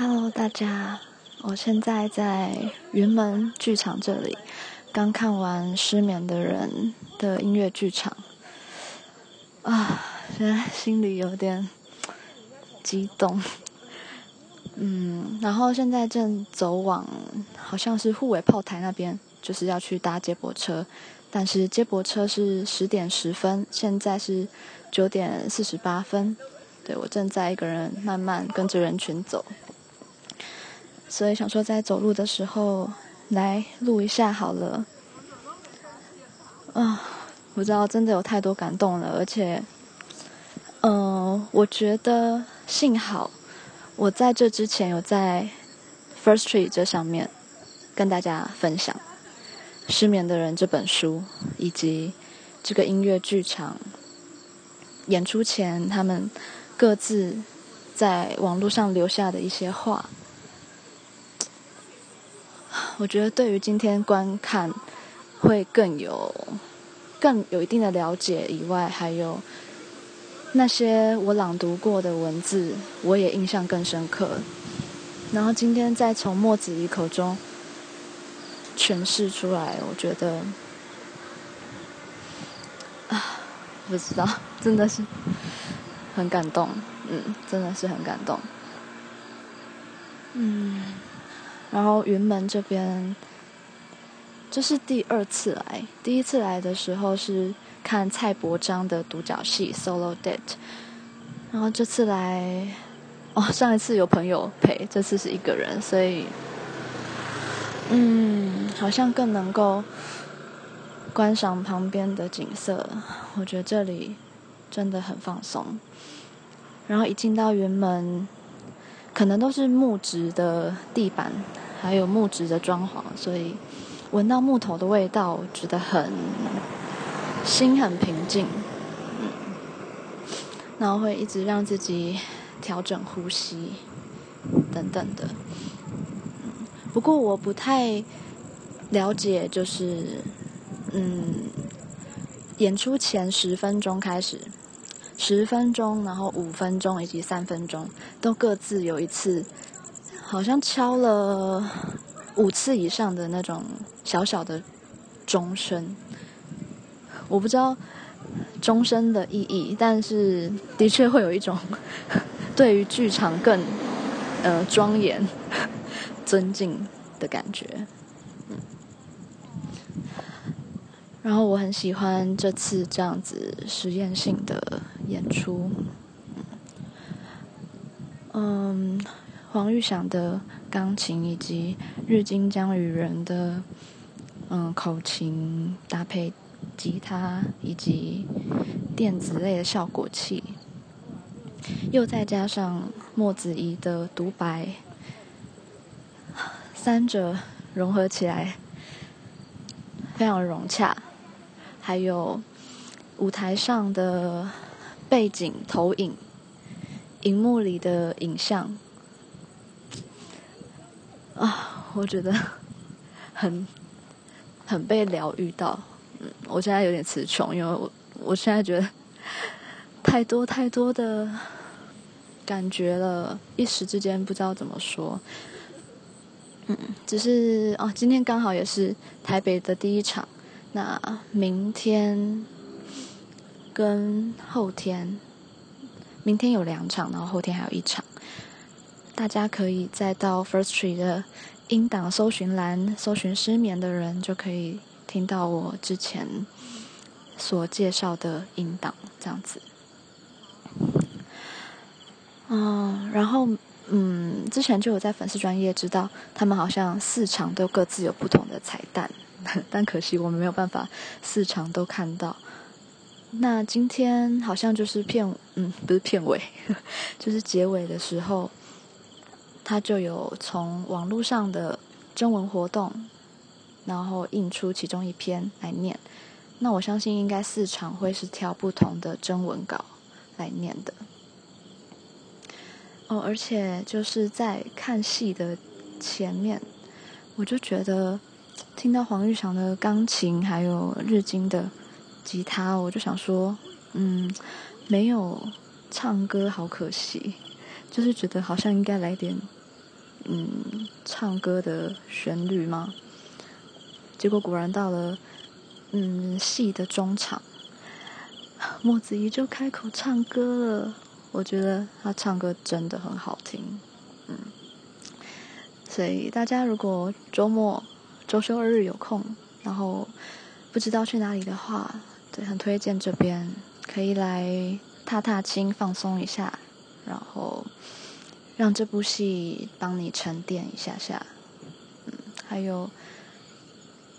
Hello，大家，我现在在云门剧场这里，刚看完《失眠的人》的音乐剧场，啊，现在心里有点激动，嗯，然后现在正走往好像是护尾炮台那边，就是要去搭接驳车，但是接驳车是十点十分，现在是九点四十八分，对，我正在一个人慢慢跟着人群走。所以想说，在走路的时候来录一下好了。啊，我知道真的有太多感动了，而且，嗯、呃，我觉得幸好我在这之前有在 First Tree 这上面跟大家分享《失眠的人》这本书，以及这个音乐剧场演出前他们各自在网络上留下的一些话。我觉得对于今天观看会更有更有一定的了解以外，还有那些我朗读过的文字，我也印象更深刻。然后今天再从莫子怡口中诠释出来，我觉得啊，不知道，真的是很感动，嗯，真的是很感动，嗯。然后云门这边，这是第二次来。第一次来的时候是看蔡伯章的独角戏《Solo Date》，然后这次来，哦，上一次有朋友陪，这次是一个人，所以，嗯，好像更能够观赏旁边的景色。我觉得这里真的很放松。然后一进到云门。可能都是木质的地板，还有木质的装潢，所以闻到木头的味道，觉得很心很平静，嗯，然后会一直让自己调整呼吸等等的。不过我不太了解，就是嗯，演出前十分钟开始。十分钟，然后五分钟以及三分钟都各自有一次，好像敲了五次以上的那种小小的钟声。我不知道钟声的意义，但是的确会有一种对于剧场更呃庄严、尊敬的感觉。然后我很喜欢这次这样子实验性的演出，嗯，黄玉祥的钢琴以及日金江雨人的嗯口琴搭配吉他以及电子类的效果器，又再加上莫子仪的独白，三者融合起来非常融洽。还有舞台上的背景投影，荧幕里的影像，啊，我觉得很很被疗愈到。嗯，我现在有点词穷，因为我我现在觉得太多太多的感觉了，一时之间不知道怎么说。嗯，只是哦，今天刚好也是台北的第一场。那明天跟后天，明天有两场，然后后天还有一场。大家可以再到 First Tree 的音档搜寻栏搜寻“失眠的人”，就可以听到我之前所介绍的音档，这样子。嗯，然后嗯，之前就有在粉丝专业知道，他们好像四场都各自有不同的彩蛋。但可惜我们没有办法四场都看到。那今天好像就是片，嗯，不是片尾，就是结尾的时候，他就有从网络上的征文活动，然后印出其中一篇来念。那我相信应该四场会是挑不同的征文稿来念的。哦，而且就是在看戏的前面，我就觉得。听到黄玉祥的钢琴，还有日金的吉他，我就想说，嗯，没有唱歌好可惜，就是觉得好像应该来点嗯唱歌的旋律吗？结果果然到了嗯戏的中场，莫子怡就开口唱歌了。我觉得他唱歌真的很好听，嗯。所以大家如果周末周休二日有空，然后不知道去哪里的话，对，很推荐这边可以来踏踏青放松一下，然后让这部戏帮你沉淀一下下，嗯，还有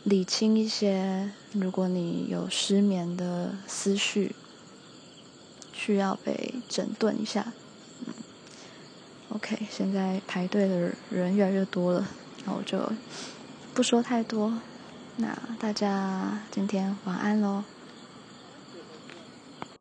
理清一些，如果你有失眠的思绪，需要被整顿一下。OK，现在排队的人越来越多了，那我就不说太多。那大家今天晚安喽。